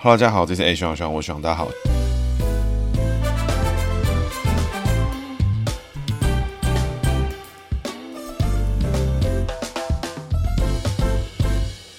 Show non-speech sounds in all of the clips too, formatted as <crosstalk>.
哈喽，大家好，这是 A 徐朗徐朗，我徐朗，大家好。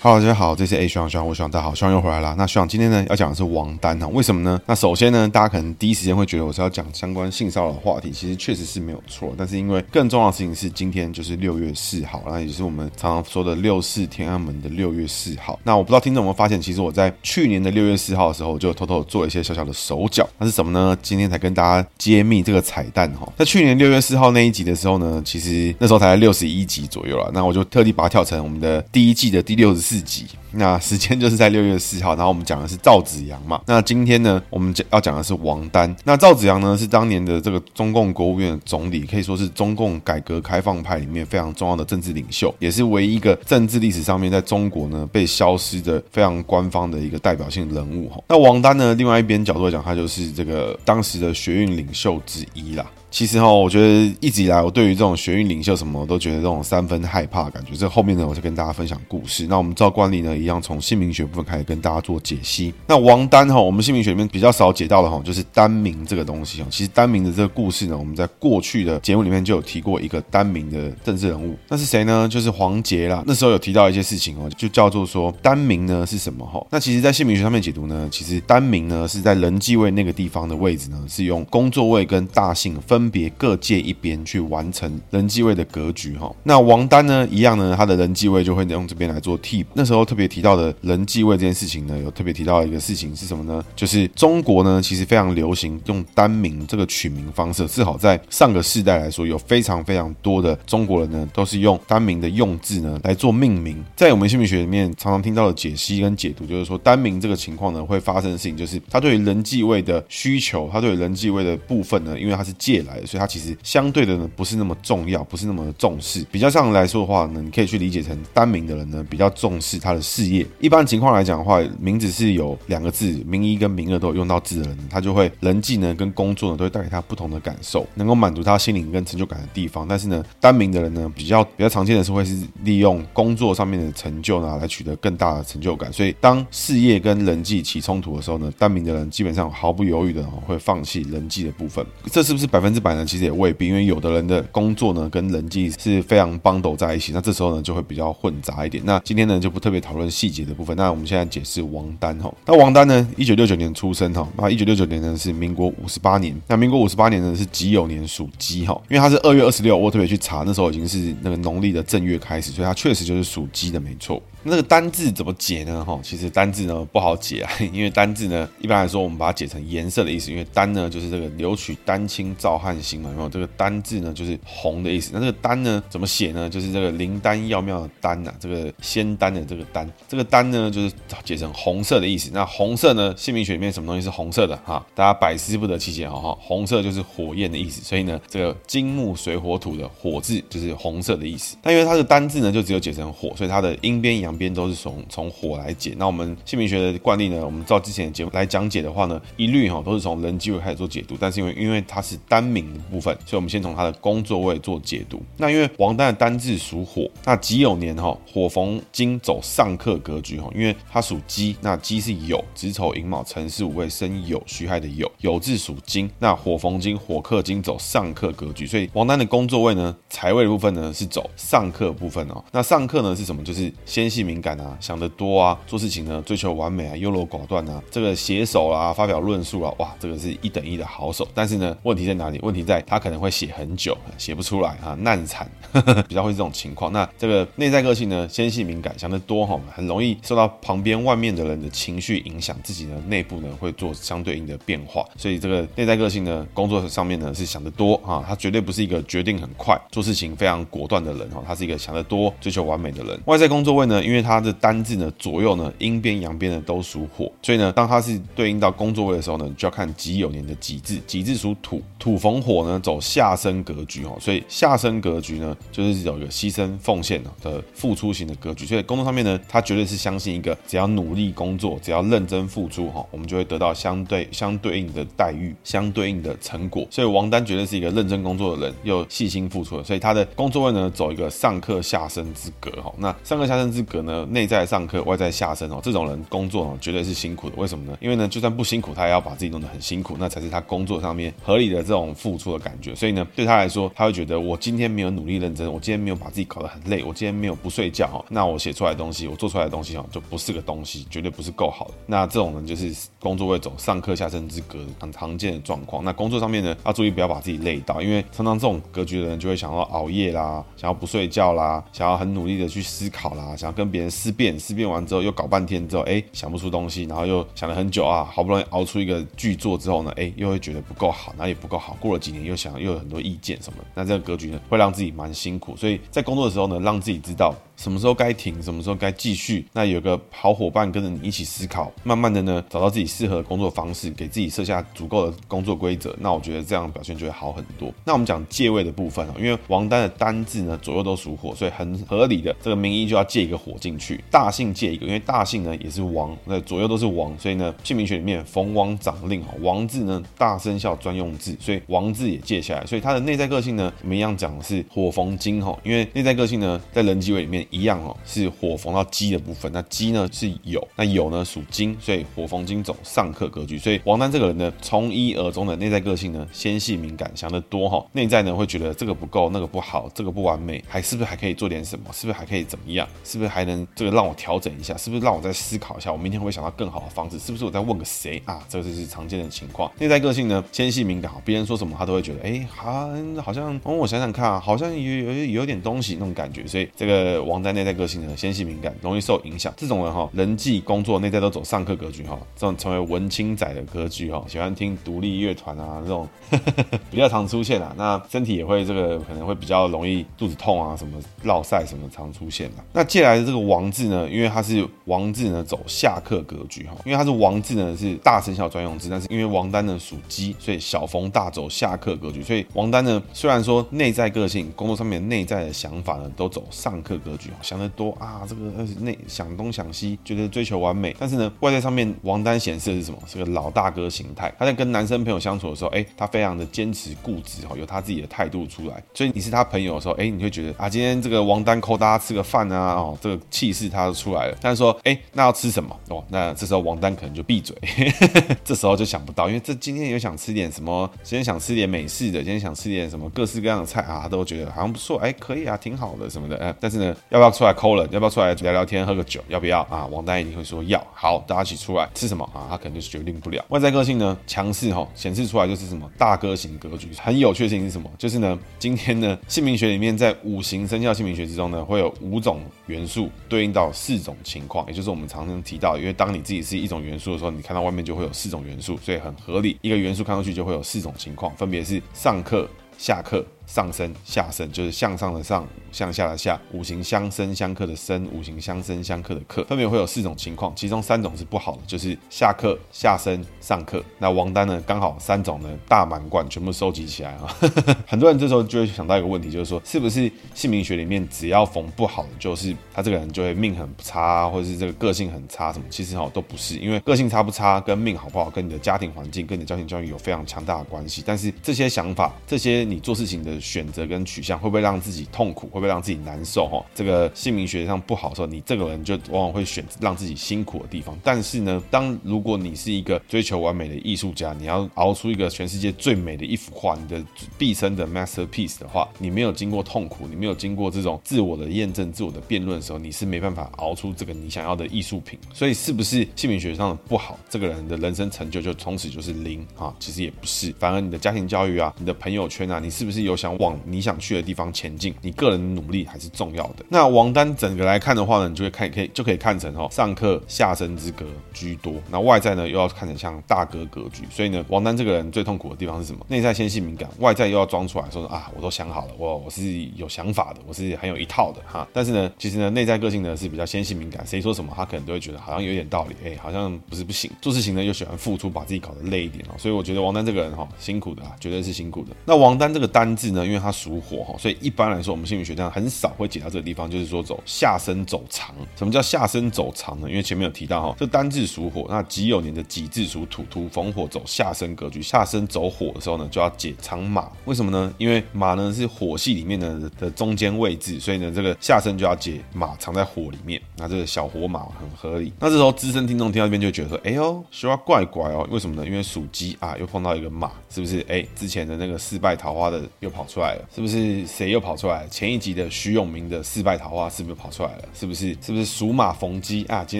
哈喽，大家好，这是 A 徐朗徐朗，我徐朗，大家好，徐朗又回来了。那徐朗今天呢要讲的是王丹哈，为什么呢？那首先呢，大家可能第一时间会觉得我是要讲相关性骚扰的话题，其实确实是没有错。但是因为更重要的事情是，今天就是六月四号，那也是我们常常说的六四天安门的六月四号。那我不知道听众有没有发现，其实我在去年的六月四号的时候，就偷偷做了一些小小的手脚。那是什么呢？今天才跟大家揭秘这个彩蛋哈。在去年六月四号那一集的时候呢，其实那时候才六十一集左右了。那我就特地把它跳成我们的第一季的第六十四集。那时间就是在六月四号，然后我们讲的是赵子阳嘛。<laughs> 那今天呢，我们讲要讲的是王丹。那赵子阳呢，是当年的这个中共国务院的总理，可以说是中共改革开放派里面非常重要的政治领袖，也是唯一一个政治历史上面在中国呢被消失的非常官方的一个代表性人物。那王丹呢，另外一边角度来讲，他就是这个当时的学运领袖之一啦。其实哈，我觉得一直以来，我对于这种学运领袖什么，我都觉得这种三分害怕感觉。这后面呢，我就跟大家分享故事。那我们照惯例呢，一样从姓名学部分开始跟大家做解析。那王丹哈，我们姓名学里面比较少解到的哈，就是单名这个东西哦。其实单名的这个故事呢，我们在过去的节目里面就有提过一个单名的政治人物，那是谁呢？就是黄杰啦。那时候有提到一些事情哦，就叫做说单名呢是什么哈？那其实，在姓名学上面解读呢，其实单名呢是在人际位那个地方的位置呢，是用工作位跟大姓分。分别各借一边去完成人际位的格局哈。那王丹呢，一样呢，他的人际位就会用这边来做替补。那时候特别提到的人际位这件事情呢，有特别提到一个事情是什么呢？就是中国呢，其实非常流行用单名这个取名方式。至少在上个世代来说，有非常非常多的中国人呢，都是用单名的用字呢来做命名。在我们姓名学里面，常常听到的解析跟解读，就是说单名这个情况呢，会发生的事情就是，他对于人际位的需求，他对于人际位的部分呢，因为他是借来。来所以它其实相对的呢，不是那么重要，不是那么重视。比较上来说的话呢，你可以去理解成单名的人呢，比较重视他的事业。一般情况来讲的话，名字是有两个字，名一跟名二都有用到字的人，他就会人际呢跟工作呢都会带给他不同的感受，能够满足他心灵跟成就感的地方。但是呢，单名的人呢，比较比较常见的是会是利用工作上面的成就呢来取得更大的成就感。所以当事业跟人际起冲突的时候呢，单名的人基本上毫不犹豫的会放弃人际的部分。这是不是百分之？百呢，其实也未必，因为有的人的工作呢跟人际是非常 bundle 在一起，那这时候呢就会比较混杂一点。那今天呢就不特别讨论细节的部分。那我们现在解释王丹哈。那王丹呢，一九六九年出生哈，那一九六九年呢是民国五十八年。那民国五十八年呢是己酉年属鸡哈，因为他是二月二十六，我特别去查，那时候已经是那个农历的正月开始，所以他确实就是属鸡的，没错。那这个单字怎么解呢？哈，其实单字呢不好解啊，<laughs> 因为单字呢一般来说我们把它解成颜色的意思，因为单呢就是这个留取丹青照汗青嘛，然后这个单字呢就是红的意思。那这个丹呢怎么写呢？就是这个灵丹要妙的丹呐、这个仙丹的这个丹，这个丹呢就是解成红色的意思。那红色呢，姓名学里面什么东西是红色的？哈，大家百思不得其解哈哈。红色就是火焰的意思，所以呢这个金木水火土的火字就是红色的意思。但因为它的单字呢就只有解成火，所以它的阴边阳。两边都是从从火来解，那我们姓名学的惯例呢？我们照之前的节目来讲解的话呢，一律哈都是从人机位开始做解读。但是因为因为它是单名的部分，所以我们先从它的工作位做解读。那因为王丹的单字属火，那己酉年哈火逢金走上克格局哈，因为它属鸡，那鸡是酉子丑寅卯辰巳午未申酉戌亥的酉，酉字属金，那火逢金火克金走上克格局，所以王丹的工作位呢财位的部分呢是走上克部分哦。那上克呢是什么？就是先细。敏感啊，想得多啊，做事情呢追求完美啊，优柔寡断啊，这个写手啊，发表论述啊，哇，这个是一等一的好手。但是呢，问题在哪里？问题在他可能会写很久，写不出来啊，难产，<laughs> 比较会这种情况。那这个内在个性呢，纤细敏感，想得多哈，很容易受到旁边外面的人的情绪影响，自己的内部呢会做相对应的变化。所以这个内在个性呢，工作上面呢是想得多啊，他绝对不是一个决定很快、做事情非常果断的人哈，他是一个想得多、追求完美的人。外在工作位呢，因为他的单字呢，左右呢，阴边阳边呢都属火，所以呢，当它是对应到工作位的时候呢，就要看己酉年的己字，己字属土，土逢火呢走下生格局哈，所以下生格局呢就是有一个牺牲奉献的付出型的格局，所以工作上面呢，他绝对是相信一个只要努力工作，只要认真付出哈，我们就会得到相对相对应的待遇，相对应的成果。所以王丹绝对是一个认真工作的人，又细心付出的，所以他的工作位呢走一个上克下生之格哈，那上克下生之格。格呢，内在上课，外在下身哦，这种人工作哦，绝对是辛苦的。为什么呢？因为呢，就算不辛苦，他也要把自己弄得很辛苦，那才是他工作上面合理的这种付出的感觉。所以呢，对他来说，他会觉得我今天没有努力认真，我今天没有把自己搞得很累，我今天没有不睡觉哦，那我写出来的东西，我做出来的东西哦，就不是个东西，绝对不是够好的。那这种人就是工作会走上课下身之格，很常见的状况。那工作上面呢，要注意不要把自己累到，因为常常这种格局的人就会想要熬夜啦，想要不睡觉啦，想要很努力的去思考啦，想要跟别人思辨，思辨完之后又搞半天之后，哎，想不出东西，然后又想了很久啊，好不容易熬出一个巨作之后呢，哎，又会觉得不够好，哪里不够好？过了几年又想又有很多意见什么，那这个格局呢，会让自己蛮辛苦。所以在工作的时候呢，让自己知道。什么时候该停，什么时候该继续？那有个好伙伴跟着你一起思考，慢慢的呢，找到自己适合的工作方式，给自己设下足够的工作规则。那我觉得这样表现就会好很多。那我们讲借位的部分啊，因为王丹的单字呢，左右都属火，所以很合理的这个名医就要借一个火进去。大姓借一个，因为大姓呢也是王，那左右都是王，所以呢姓名学里面逢王掌令哈，王字呢大生肖专用字，所以王字也借下来。所以他的内在个性呢，我们一样讲的是火逢金哈，因为内在个性呢在人机位里面。一样哦，是火逢到鸡的部分。那鸡呢是酉，那酉呢属金，所以火逢金走上克格局。所以王丹这个人呢，从一而终的内在个性呢，纤细敏感，想得多哈。内在呢会觉得这个不够，那个不好，这个不完美，还是不是还可以做点什么？是不是还可以怎么样？是不是还能这个让我调整一下？是不是让我再思考一下？我明天会想到更好的方式？是不是我再问个谁啊？这个就是常见的情况。内在个性呢，纤细敏感，别人说什么他都会觉得，哎，好，好像，哦，我想想看啊，好像有有有点东西那种感觉。所以这个王在内在个性呢，纤细敏感，容易受影响。这种人哈，人际工作内在都走上课格局哈，这种成为文青仔的格局哈，喜欢听独立乐团啊，这种呵呵 <laughs> 比较常出现啊。那身体也会这个可能会比较容易肚子痛啊，什么落晒什么常出现的。那借来的这个王字呢，因为它是王字呢走下课格局哈，因为它是王字呢是大生肖专用字，但是因为王丹呢属鸡，所以小逢大走下课格局。所以王丹呢虽然说内在个性、工作上面内在的想法呢都走上课格局，想得多啊。这个内想东想西，觉得追求完美，但是呢，外在上面王丹显示的是什么？是个老大哥形态。他在跟男生朋友相处的时候，哎，他非常的坚持固执，哈，有他自己的态度出来。所以你是他朋友的时候，哎，你会觉得啊，今天这个王丹扣大家吃个饭啊，哦，这个气势他就出来了。但是说，哎，那要吃什么？哦，那这时候王丹可能就闭嘴，<laughs> 这时候就想不到，因为这今天有想吃点什么，今天想吃点美式的，今天想吃点什么各式各样的菜啊，都觉得好像不错，哎，可以啊，挺好的什么的，哎，但是呢，要不要出来 call 了？要不要？出来聊聊天，喝个酒，要不要啊？王丹一定会说要。好，大家一起出来吃什么啊？他可能就是决定不了。外在个性呢，强势哈，显示出来就是什么大哥型格局。很有趣的事情是什么？就是呢，今天呢，姓名学里面在五行生肖姓名学之中呢，会有五种元素对应到四种情况，也就是我们常常提到，因为当你自己是一种元素的时候，你看到外面就会有四种元素，所以很合理。一个元素看上去就会有四种情况，分别是上课、下课。上升下升就是向上的上，向下的下，五行相生相克的生，五行相生相克的克，分别会有四种情况，其中三种是不好的，就是下克、下升、上克。那王丹呢，刚好三种呢大满贯全部收集起来啊。<laughs> 很多人这时候就会想到一个问题，就是说，是不是姓名学里面只要逢不好的，就是他这个人就会命很差，或者是这个个性很差什么？其实哈都不是，因为个性差不差跟命好不好，跟你的家庭环境、跟你的家庭教育有非常强大的关系。但是这些想法，这些你做事情的。选择跟取向会不会让自己痛苦？会不会让自己难受？哈，这个姓名学上不好的时候，你这个人就往往会选择让自己辛苦的地方。但是呢，当如果你是一个追求完美的艺术家，你要熬出一个全世界最美的一幅画，你的毕生的 masterpiece 的话，你没有经过痛苦，你没有经过这种自我的验证、自我的辩论的时候，你是没办法熬出这个你想要的艺术品。所以，是不是姓名学上的不好，这个人的人生成就就从此就是零啊？其实也不是，反而你的家庭教育啊，你的朋友圈啊，你是不是有想？往你想去的地方前进，你个人努力还是重要的。那王丹整个来看的话呢，你就会看，可以就可以看成哈上克下生之格居多。那外在呢，又要看成像大哥格局。所以呢，王丹这个人最痛苦的地方是什么？内在纤细敏感，外在又要装出来说啊，我都想好了，我我是有想法的，我是很有一套的哈。但是呢，其实呢，内在个性呢是比较纤细敏感，谁说什么他可能都会觉得好像有点道理，哎、好像不是不行。做事情呢又喜欢付出，把自己搞得累一点哦。所以我觉得王丹这个人哈辛苦的啊，绝对是辛苦的。那王丹这个单字呢，因为它属火哈，所以一般来说我们心理学上很少会解到这个地方，就是说走下身走长。什么叫下身走长呢？因为前面有提到哈，这单字属火，那己酉年的己字属土，土逢火走下身格局，下身走火的时候呢，就要解长马。为什么呢？因为马呢是火系里面的的中间位置，所以呢这个下身就要解马藏在火里面，那这个小火马很合理。那这时候资深听众听到这边就觉得说，哎呦，说话怪怪哦，为什么呢？因为属鸡啊，又碰到一个马，是不是？哎，之前的那个四败桃花的又跑出来了，是不是？谁又跑出来了？前一集的徐永明的四败桃花是不是跑出来了？是不是？是不是属马逢鸡啊？今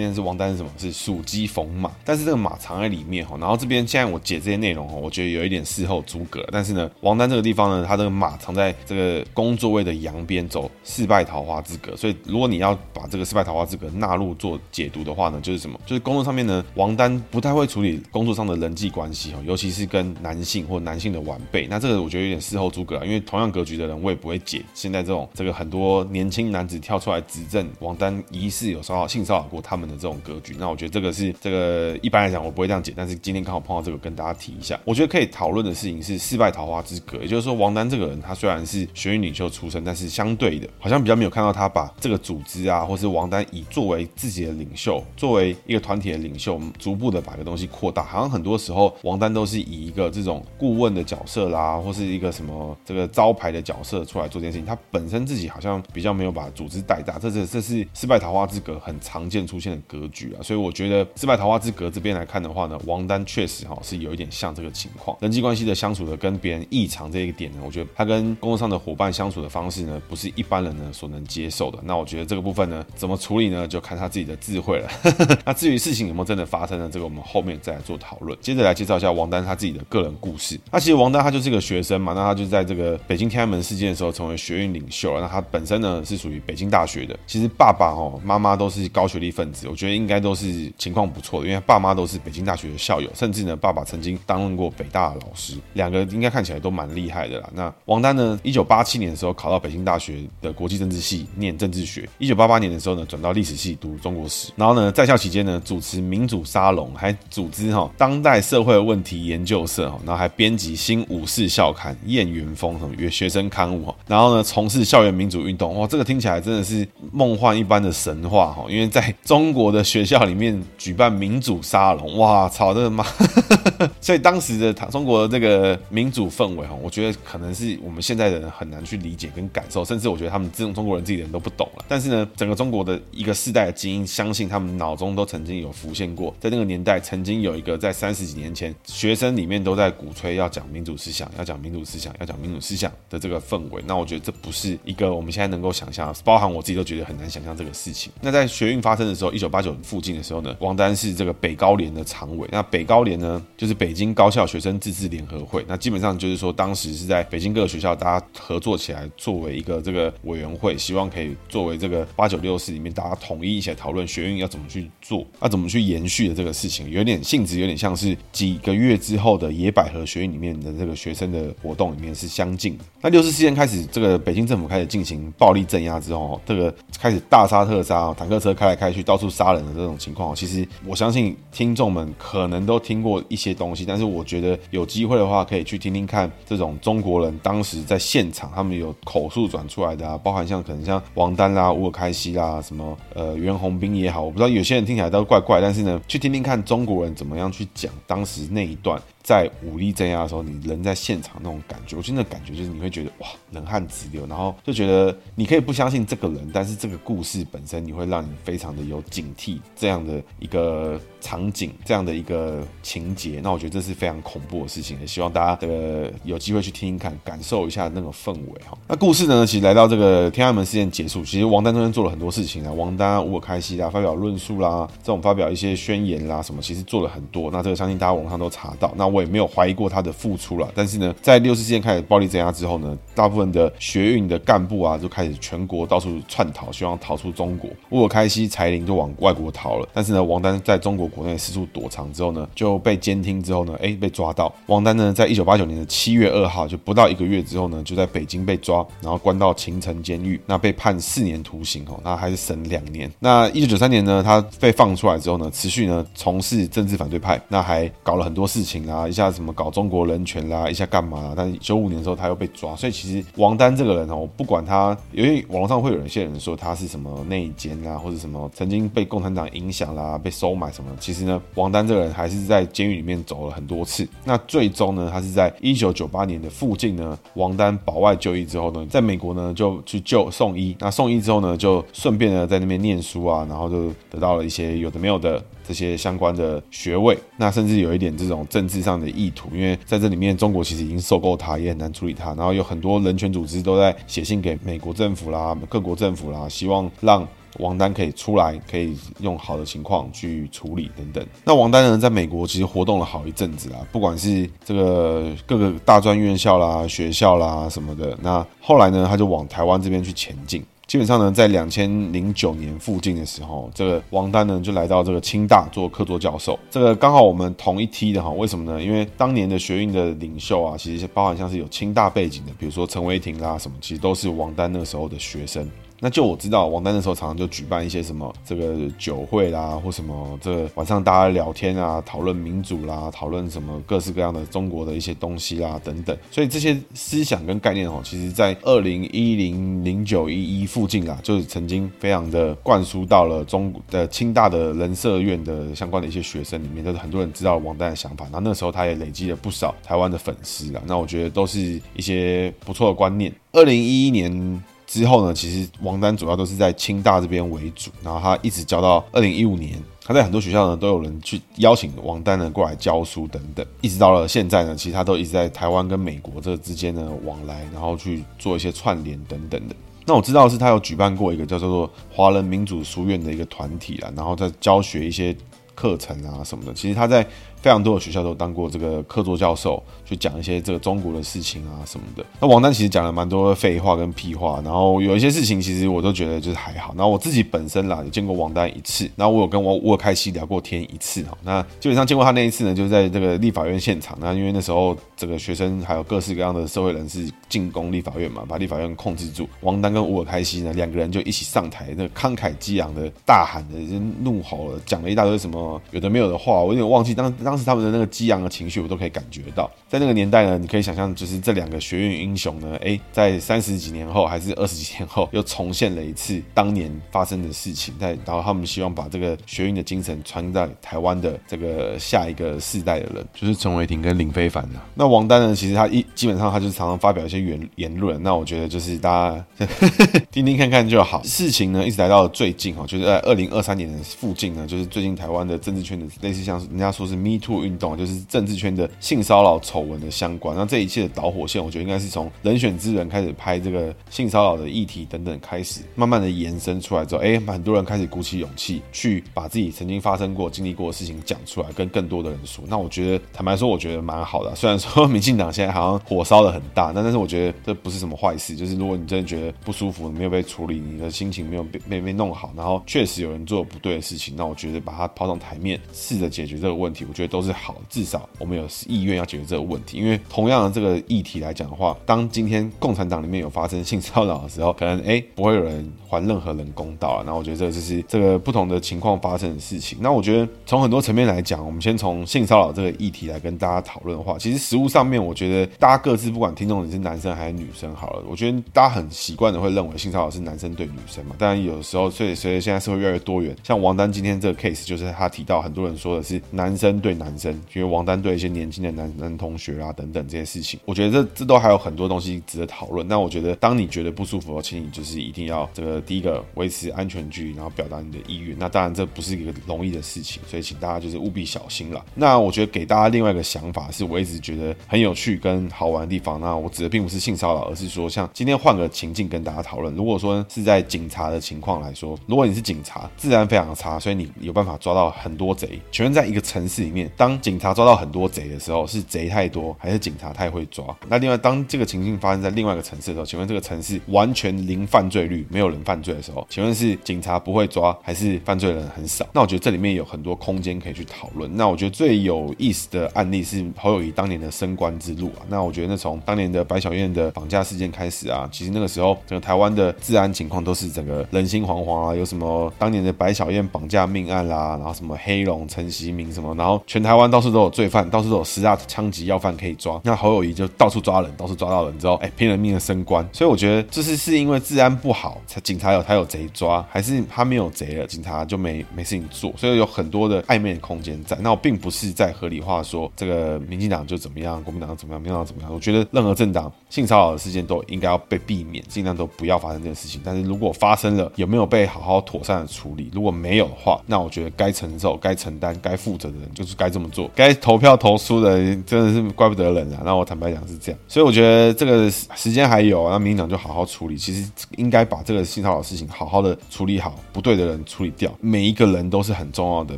天是王丹是什么？是属鸡逢马，但是这个马藏在里面哈。然后这边现在我解这些内容哈，我觉得有一点事后诸葛。但是呢，王丹这个地方呢，他这个马藏在这个工作位的阳边，走四败桃花之格。所以如果你要把这个四败桃花之格纳入做解读的话呢，就是什么？就是工作上面呢，王丹不太会处理工作上的人际关系哈，尤其是跟男性或男性的晚辈。那这个我觉得有点事后诸葛啊，因为同样格局的人，我也不会解。现在这种这个很多年轻男子跳出来指证王丹疑似有骚扰、性骚扰过他们的这种格局，那我觉得这个是这个一般来讲我不会这样解，但是今天刚好碰到这个，跟大家提一下。我觉得可以讨论的事情是失败桃花之格，也就是说王丹这个人他虽然是学运领袖出身，但是相对的，好像比较没有看到他把这个组织啊，或是王丹以作为自己的领袖，作为一个团体的领袖，逐步的把这个东西扩大。好像很多时候王丹都是以一个这种顾问的角色啦，或是一个什么这个招牌的角色出来做这件事情。他本身自己好像比较没有把组织带大，这是这是失败桃花之格很常见出现的格局啊。所以我觉得失败桃花之格这边来看的话呢，王丹确实哈是有一点像这个情况，人际关系的相处的跟别人异常这一个点呢，我觉得他跟工作上的伙伴相处的方式呢，不是一般人呢所能接受的。那我觉得这个部分呢，怎么处理呢，就看他自己的智慧了。<laughs> 那至于事情有没有真的发生呢，这个我们后面再来做讨论。接着来介绍一下王丹他自己的个人故事。那其实王丹他就是一个学生嘛，那他就在这个北京天安门事件的时候成为学运领袖。那他本身呢是属于北京大学的，其实爸爸哦妈妈都是高学历分子，我觉得应该都是情况不错的，因为爸妈都是北京大学的校友，甚至呢爸爸曾经担任过北大的老师，两个应该看起来都蛮厉害的啦。那王丹呢，一九八七年的时候考到北京大学的国际政治系念政治学，一九八八年的时候呢转到历史系读中国史，然后呢在校期间呢主持民主沙龙，还组织哈当代社会问题研究社，然后还编辑新五四校刊《燕云风》什么学生刊物，然后呢从事校园民主运动，哇，这个听起来真的是梦幻一般的神话哈！因为在中国的学校里面举办民主沙龙，哇操，这个妈！<laughs> 所以当时的中国的这个民主氛围哈，我觉得可能是我们现在的人很难去理解跟感受，甚至我觉得他们这种中国人自己的人都不懂了。但是呢，整个中国的一个世代的精英，相信他们脑中都曾经有浮现过，在那个年代曾经有一个在三十几年前，学生里面都在鼓吹要讲民主思想，要讲民主思想，要讲民主思思想的这个氛围。那我觉得这不是一个我们现在能够想象，包含我自己都觉得很难想象这个事情。那在学运发生的时候，一九八九附近的时候呢，王丹是这个北高联的常委。那北高联呢，就是北京高校学生自治联合会。那基本上就是说，当时是在北京各个学校大家合作起来，作为一个这个委员会，希望可以作为这个八九六四里面大家统一一起来讨论学运要怎么去做，要怎么去延续的这个事情，有点性质有点像是几个月之后的野百合学运里面的这个学生的活动里面是相那六四事件开始，这个北京政府开始进行暴力镇压之后，这个开始大杀特杀，坦克车开来开去，到处杀人的这种情况，其实我相信听众们可能都听过一些东西，但是我觉得有机会的话，可以去听听看这种中国人当时在现场他们有口述转出来的啊，包含像可能像王丹啦、乌尔开西啦，什么呃袁宏斌也好，我不知道有些人听起来都怪怪，但是呢，去听听看中国人怎么样去讲当时那一段。在武力镇压的时候，你人在现场那种感觉，我觉得那感觉就是你会觉得哇，冷汗直流，然后就觉得你可以不相信这个人，但是这个故事本身你会让你非常的有警惕这样的一个场景，这样的一个情节。那我觉得这是非常恐怖的事情，也希望大家的有机会去听听看，感受一下那个氛围哈。那故事呢，其实来到这个天安门事件结束，其实王丹中间做了很多事情啊，王丹、无我开西啦，发表论述啦，这种发表一些宣言啦，什么其实做了很多。那这个相信大家网上都查到。那我也没有怀疑过他的付出了，但是呢，在六四事件开始暴力镇压之后呢，大部分的学运的干部啊，就开始全国到处窜逃，希望逃出中国。乌尔开西、柴玲就往外国逃了，但是呢，王丹在中国国内四处躲藏之后呢，就被监听之后呢，哎，被抓到。王丹呢，在一九八九年的七月二号，就不到一个月之后呢，就在北京被抓，然后关到秦城监狱，那被判四年徒刑哦，那还是审两年。那一九九三年呢，他被放出来之后呢，持续呢从事政治反对派，那还搞了很多事情啊。啊，一下什么搞中国人权啦，一下干嘛啦？但是九五年的时候他又被抓，所以其实王丹这个人哦，不管他，因为网络上会有一些人说他是什么内奸啊，或者什么曾经被共产党影响啦，被收买什么。其实呢，王丹这个人还是在监狱里面走了很多次。那最终呢，他是在一九九八年的附近呢，王丹保外就医之后呢，在美国呢就去救送医。那送医之后呢，就顺便呢在那边念书啊，然后就得到了一些有的没有的。这些相关的学位，那甚至有一点这种政治上的意图，因为在这里面，中国其实已经受够他，也很难处理他。然后有很多人权组织都在写信给美国政府啦、各国政府啦，希望让王丹可以出来，可以用好的情况去处理等等。那王丹呢，在美国其实活动了好一阵子啊，不管是这个各个大专院校啦、学校啦什么的。那后来呢，他就往台湾这边去前进。基本上呢，在两千零九年附近的时候，这个王丹呢就来到这个清大做客座教授。这个刚好我们同一梯的哈，为什么呢？因为当年的学运的领袖啊，其实包含像是有清大背景的，比如说陈伟霆啦什么，其实都是王丹那时候的学生。那就我知道，王丹那时候常常就举办一些什么这个酒会啦，或什么这个晚上大家聊天啊，讨论民主啦，讨论什么各式各样的中国的一些东西啦等等。所以这些思想跟概念哦，其实在二零一零零九一一附近啊，就是曾经非常的灌输到了中的清大的人社院的相关的一些学生里面，就是很多人知道王丹的想法。那那时候他也累积了不少台湾的粉丝啦。那我觉得都是一些不错的观念。二零一一年。之后呢，其实王丹主要都是在清大这边为主，然后他一直教到二零一五年，他在很多学校呢都有人去邀请王丹呢过来教书等等，一直到了现在呢，其实他都一直在台湾跟美国这之间呢往来，然后去做一些串联等等的。那我知道是他有举办过一个叫做华人民主书院的一个团体啦，然后在教学一些课程啊什么的。其实他在。非常多的学校都当过这个客座教授，去讲一些这个中国的事情啊什么的。那王丹其实讲了蛮多废话跟屁话，然后有一些事情其实我都觉得就是还好。然后我自己本身啦，有见过王丹一次，然后我有跟我沃尔开西聊过天一次哈。那基本上见过他那一次呢，就是在这个立法院现场。那因为那时候这个学生还有各式各样的社会人士进攻立法院嘛，把立法院控制住。王丹跟沃尔开西呢两个人就一起上台，那慷慨激昂的大喊的，就怒吼了，讲了一大堆什么有的没有的话，我有点忘记当。当当时他们的那个激昂的情绪，我都可以感觉到。在那个年代呢，你可以想象，就是这两个学院英雄呢，哎，在三十几年后，还是二十几年后，又重现了一次当年发生的事情。在，然后他们希望把这个学院的精神传在台湾的这个下一个世代的人，就是陈伟霆跟林非凡的。那王丹呢，其实他一基本上他就是常常发表一些言言论。那我觉得就是大家 <laughs> 听听看看就好。事情呢，一直来到了最近哈，就是在二零二三年的附近呢，就是最近台湾的政治圈的类似像人家说是 Me Too 运动，就是。政治圈的性骚扰丑闻的相关，那这一切的导火线，我觉得应该是从人选之人开始拍这个性骚扰的议题等等开始，慢慢的延伸出来之后，哎，很多人开始鼓起勇气去把自己曾经发生过、经历过的事情讲出来，跟更多的人说。那我觉得，坦白说，我觉得蛮好的。虽然说 <laughs> 民进党现在好像火烧的很大，但但是我觉得这不是什么坏事。就是如果你真的觉得不舒服，没有被处理，你的心情没有被没被弄好，然后确实有人做不对的事情，那我觉得把它抛上台面，试着解决这个问题，我觉得都是好，至少。我们有意愿要解决这个问题，因为同样的这个议题来讲的话，当今天共产党里面有发生性骚扰的时候，可能哎不会有人还任何人公道啊。那我觉得这就是这个不同的情况发生的事情。那我觉得从很多层面来讲，我们先从性骚扰这个议题来跟大家讨论的话，其实实务上面，我觉得大家各自不管听众你是男生还是女生好了，我觉得大家很习惯的会认为性骚扰是男生对女生嘛。当然有时候，所以随着现在社会越来越多元，像王丹今天这个 case 就是他提到很多人说的是男生对男生，因为王丹对一些年轻的男男同学啊等等这些事情，我觉得这这都还有很多东西值得讨论。那我觉得，当你觉得不舒服，请你就是一定要这个第一个维持安全距离，然后表达你的意愿。那当然这不是一个容易的事情，所以请大家就是务必小心了。那我觉得给大家另外一个想法是，我一直觉得很有趣跟好玩的地方。那我指的并不是性骚扰，而是说像今天换个情境跟大家讨论。如果说是在警察的情况来说，如果你是警察，治安非常差，所以你有办法抓到很多贼。全在一个城市里面，当警察抓到很多贼的时候，是贼太多，还是警察太会抓？那另外，当这个情境发生在另外一个城市的时候，请问这个城市完全零犯罪率，没有人犯罪的时候，请问是警察不会抓，还是犯罪人很少？那我觉得这里面有很多空间可以去讨论。那我觉得最有意思的案例是侯友谊当年的升官之路啊。那我觉得那从当年的白小燕的绑架事件开始啊，其实那个时候整个台湾的治安情况都是整个人心惶惶啊。有什么当年的白小燕绑架命案啦，然后什么黑龙陈锡明什么，然后全台湾到处都有罪犯，到处都有十大枪击要犯可以抓，那侯友谊就到处抓人，到处抓到人之后，哎，拼了命的升官。所以我觉得这是是因为治安不好，才警察有他有贼抓，还是他没有贼了，警察就没没事情做？所以有很多的暧昧的空间在。那我并不是在合理化说这个民进党就怎么样，国民党怎么样，民进党怎么样。我觉得任何政党性骚扰的事件都应该要被避免，尽量都不要发生这件事情。但是如果发生了，有没有被好好妥善的处理？如果没有的话，那我觉得该承受、该承担、该负责的人就是该这么做。该投票投输的真的是怪不得人啊。那我坦白讲是这样。所以我觉得这个时间还有，那民进党就好好处理。其实应该把这个性骚扰事情好好的处理好，不对的人处理掉。每一个人都是很重要的。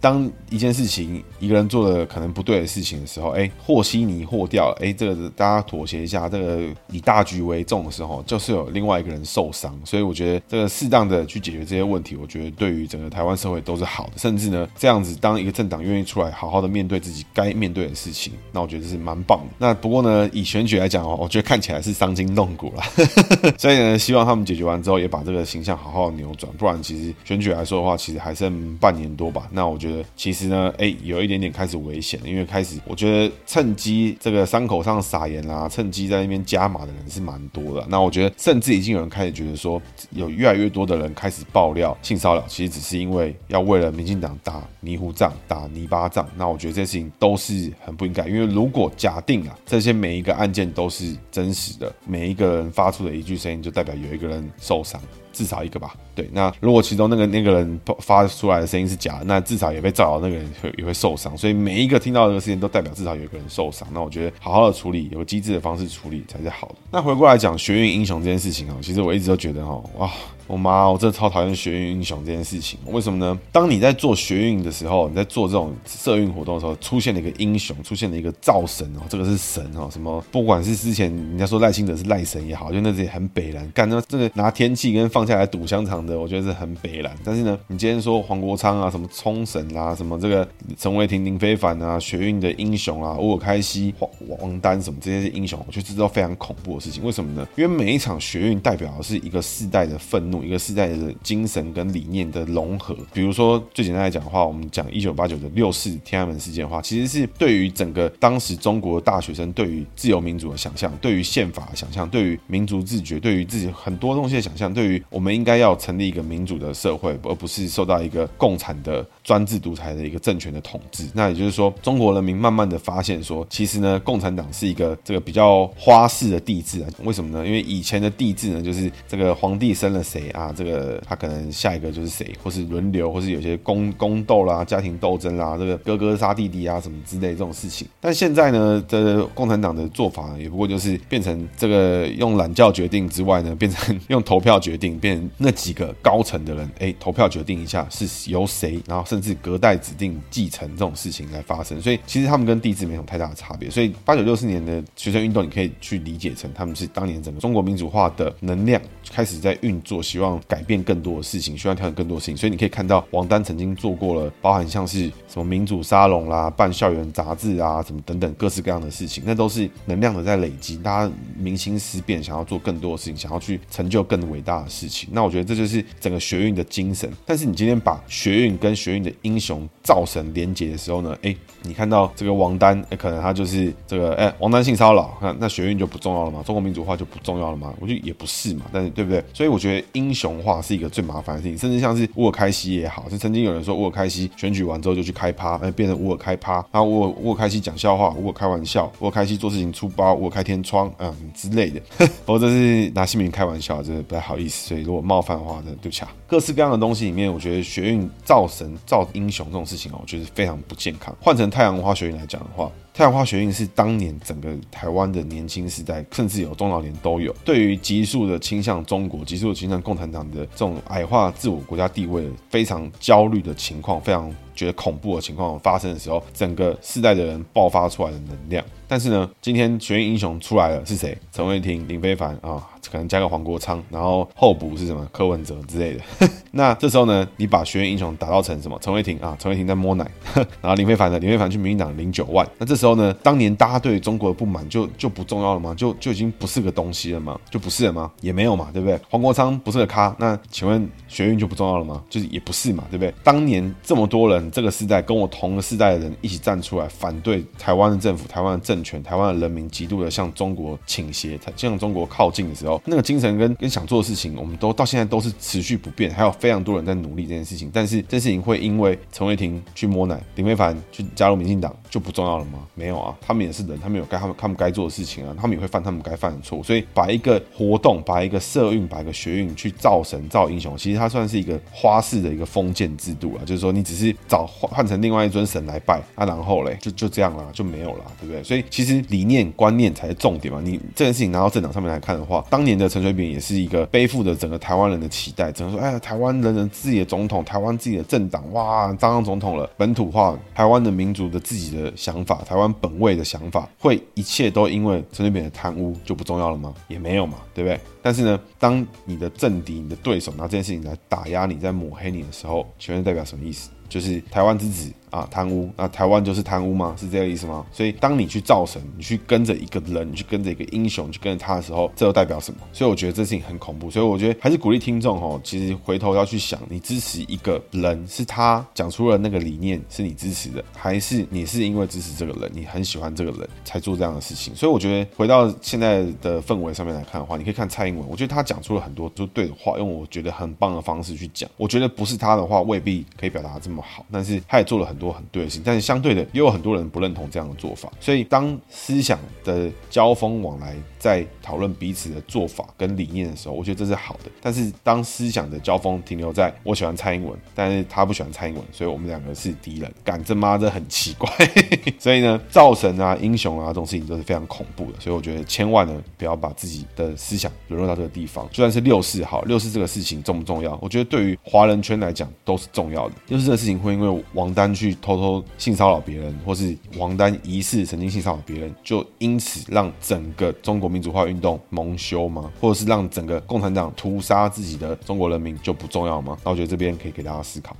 当一件事情一个人做了可能不对的事情的时候，哎，和稀泥和掉了，哎，这个大家妥协一下，这个以大局为重的时候，就是有另外一个人受伤。所以我觉得这个适当的去解决这些问题，我觉得对于整个台湾社会都是好的。甚至呢，这样子当一个政党愿意出来好好好的面对自己该面对的事情，那我觉得是蛮棒的。那不过呢，以选举来讲哦，我觉得看起来是伤筋动骨了。<laughs> 所以呢，希望他们解决完之后，也把这个形象好好的扭转。不然，其实选举来说的话，其实还剩半年多吧。那我觉得，其实呢，哎，有一点点开始危险，因为开始我觉得趁机这个伤口上撒盐啊，趁机在那边加码的人是蛮多的。那我觉得，甚至已经有人开始觉得说，有越来越多的人开始爆料性骚扰，其实只是因为要为了民进党打迷糊仗、打泥巴仗。那我觉得这些事情都是很不应该，因为如果假定啊，这些每一个案件都是真实的，每一个人发出的一句声音就代表有一个人受伤。至少一个吧，对。那如果其中那个那个人发出来的声音是假的，那至少也被造谣那个人会也会受伤。所以每一个听到这个事情都代表至少有一个人受伤。那我觉得好好的处理，有机智的方式处理才是好的。那回过来讲学运英雄这件事情啊，其实我一直都觉得哦，哇。我妈，我真的超讨厌学运英雄这件事情。为什么呢？当你在做学运的时候，你在做这种社运活动的时候，出现了一个英雄，出现了一个造神哦，这个是神哦，什么？不管是之前人家说赖清德是赖神也好，就那些很北蓝干那这个拿天气跟放下来赌香肠的，我觉得是很北蓝。但是呢，你今天说黄国昌啊，什么冲绳啊，什么这个陈为廷、林非凡啊，学运的英雄啊，沃尔开西、王王丹什么这些英雄，我觉得这都非常恐怖的事情。为什么呢？因为每一场学运代表的是一个世代的愤怒。一个时代的精神跟理念的融合，比如说最简单来讲的话，我们讲一九八九的六四天安门事件的话，其实是对于整个当时中国大学生对于自由民主的想象，对于宪法的想象，对于民族自觉，对于自己很多东西的想象，对于我们应该要成立一个民主的社会，而不是受到一个共产的专制独裁的一个政权的统治。那也就是说，中国人民慢慢的发现说，其实呢，共产党是一个这个比较花式的帝制啊。为什么呢？因为以前的帝制呢，就是这个皇帝生了谁啊，这个，他可能下一个就是谁，或是轮流，或是有些宫宫斗啦、家庭斗争啦，这个哥哥杀弟弟啊什么之类这种事情。但现在呢，这个共产党的做法也不过就是变成这个用懒觉决定之外呢，变成 <laughs> 用投票决定，变成那几个高层的人，哎，投票决定一下是由谁，然后甚至隔代指定继承这种事情来发生。所以其实他们跟帝制没有太大的差别。所以八九六四年的学生运动，你可以去理解成他们是当年整个中国民主化的能量开始在运作，希望改。变更多的事情，希望调整更多事情，所以你可以看到王丹曾经做过了，包含像是什么民主沙龙啦、办校园杂志啊、什么等等各式各样的事情，那都是能量的在累积，大家明心思变，想要做更多的事情，想要去成就更伟大的事情。那我觉得这就是整个学运的精神。但是你今天把学运跟学运的英雄造神连结的时候呢，哎，你看到这个王丹，哎，可能他就是这个，哎，王丹性骚扰，那那学运就不重要了吗？中国民主化就不重要了吗？我觉得也不是嘛，但是对不对？所以我觉得英雄。化是一个最麻烦的事情，甚至像是乌尔开西也好，是曾经有人说乌尔开西选举完之后就去开趴，哎，变成乌尔开趴，然后乌尔乌尔开西讲笑话，乌尔开玩笑，乌尔开西做事情粗暴，乌尔开天窗，嗯之类的。不过这是拿姓名开玩笑，真的不太好意思，所以如果冒犯的话，真的对不起啊。各式各样的东西里面，我觉得学运造神造英雄这种事情哦，我觉得非常不健康。换成太阳花学运来讲的话。太阳花学运是当年整个台湾的年轻时代，甚至有中老年都有，对于急速的倾向中国、急速的倾向共产党的这种矮化自我国家地位非常焦虑的情况，非常觉得恐怖的情况发生的时候，整个世代的人爆发出来的能量。但是呢，今天学院英雄出来了是谁？陈伟霆、林非凡啊，可能加个黄国昌，然后候补是什么？柯文哲之类的。<laughs> 那这时候呢，你把学院英雄打造成什么？陈伟霆啊，陈伟霆在摸奶，<laughs> 然后林非凡呢？林非凡去民进党领九万。那这时候呢，当年大家对中国的不满就就不重要了吗？就就已经不是个东西了吗？就不是了吗？也没有嘛，对不对？黄国昌不是个咖，那请问学运就不重要了吗？就是也不是嘛，对不对？当年这么多人这个时代跟我同个世代的人一起站出来反对台湾的政府、台湾的政权、台湾的人民极度的向中国倾斜、向中国靠近的时候，那个精神跟跟想做的事情，我们都到现在都是持续不变，还有非常多人在努力这件事情。但是这件事情会因为陈伟霆去摸奶、林非凡去加入民进党就不重要了吗？没有啊，他们也是人，他们有该他们他们该做的事情啊，他们也会犯他们该犯的错。所以把一个活动、把一个社运、把一个学运去造神造英雄，其实它算是一个花式的一个封建制度啊，就是说你只是找换换成另外一尊神来拜啊，然后嘞就就这样啦，就没有了，对不对？所以其实理念观念才是重点嘛。你这件事情拿到政党上面来看的话，当年的陈水扁也是一个背负着整个台湾人的期待，只能说哎呀，台湾人人自己的总统，台湾自己的政党，哇，当上总统了，本土化，台湾的民族的自己的的想法，台湾本位的想法，会一切都因为陈水扁的贪污就不重要了吗？也没有嘛，对不对？但是呢，当你的政敌、你的对手拿这件事情来打压你、在抹黑你的时候，请问代表什么意思？就是台湾之子。啊，贪污，那台湾就是贪污吗？是这个意思吗？所以，当你去造神，你去跟着一个人，你去跟着一个英雄，去跟着他的时候，这又代表什么？所以，我觉得这事情很恐怖。所以，我觉得还是鼓励听众哦，其实回头要去想，你支持一个人，是他讲出了那个理念，是你支持的，还是你是因为支持这个人，你很喜欢这个人才做这样的事情？所以，我觉得回到现在的氛围上面来看的话，你可以看蔡英文，我觉得他讲出了很多就对的话，用我觉得很棒的方式去讲。我觉得不是他的话，未必可以表达这么好，但是他也做了很多很对的事情，但是。相对的，也有很多人不认同这样的做法，所以当思想的交锋往来，在讨论彼此的做法跟理念的时候，我觉得这是好的。但是当思想的交锋停留在我喜欢蔡英文，但是他不喜欢蔡英文，所以我们两个是敌人，干这妈这很奇怪。<laughs> 所以呢，造神啊、英雄啊这种事情都是非常恐怖的。所以我觉得千万呢，不要把自己的思想沦落到这个地方。就算是六四好，六四这个事情重不重要？我觉得对于华人圈来讲都是重要的。六四这个事情会因为王丹去偷偷性骚扰别人，或是王丹疑似曾经性骚扰别人，就因此让整个中国民主化运动蒙羞吗？或者是让整个共产党屠杀自己的中国人民就不重要吗？那我觉得这边可以给大家思考。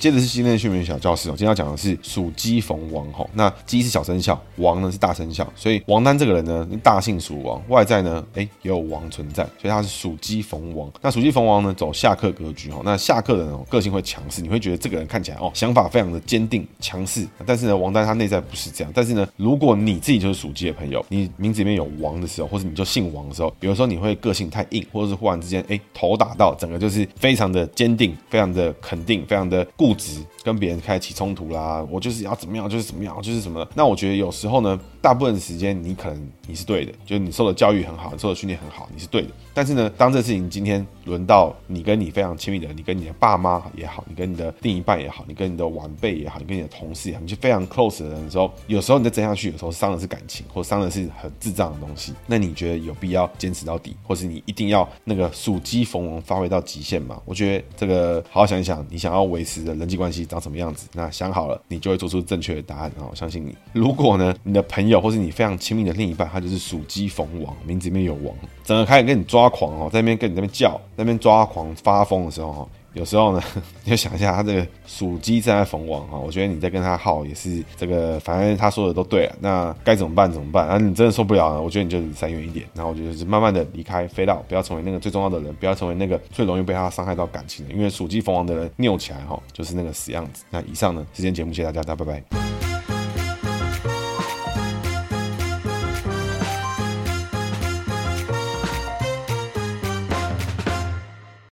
接着是今天的训练小教室哦，今天要讲的是属鸡逢王吼，那鸡是小生肖，王呢是大生肖，所以王丹这个人呢，大姓属王，外在呢，哎也有王存在，所以他是属鸡逢王。那属鸡逢王呢，走下克格局哈，那下克的人个性会强势，你会觉得这个人看起来哦，想法非常的坚定强势，但是呢，王丹他内在不是这样。但是呢，如果你自己就是属鸡的朋友，你名字里面有王的时候，或者你就姓王的时候，有的时候你会个性太硬，或者是忽然之间哎头打到，整个就是非常的坚定，非常的肯定，非常的固。不直跟别人开始起冲突啦，我就是要怎么样就是怎么样，就是什么。那我觉得有时候呢，大部分时间你可能你是对的，就是你受的教育很好，你受的训练很好，你是对的。但是呢，当这事情今天轮到你跟你非常亲密的人，你跟你的爸妈也好，你跟你的另一半也好，你跟你的晚辈也好，你跟你的同事也好，你就非常 close 的人的时候，有时候你再争下去，有时候伤的是感情，或伤的是很智障的东西。那你觉得有必要坚持到底，或是你一定要那个属鸡逢王发挥到极限吗？我觉得这个好好想一想，你想要维持的人际关系长什么样子？那想好了，你就会做出正确的答案。然后我相信你。如果呢，你的朋友或是你非常亲密的另一半，他就是属鸡逢王，名字里面有王，整个开始跟你抓狂哦，在那边。跟你那边叫，在那边抓狂发疯的时候哦，有时候呢，<laughs> 你就想一下，他这个属鸡正在逢王啊，我觉得你在跟他耗也是这个，反正他说的都对了，那该怎么办怎么办？啊，你真的受不了了，我觉得你就离散远一点，然后我觉得是慢慢的离开，飞到不要成为那个最重要的人，不要成为那个最容易被他伤害到感情的，因为属鸡逢王的人拗起来哈，就是那个死样子。那以上呢，这期节目谢谢大家，大家拜拜。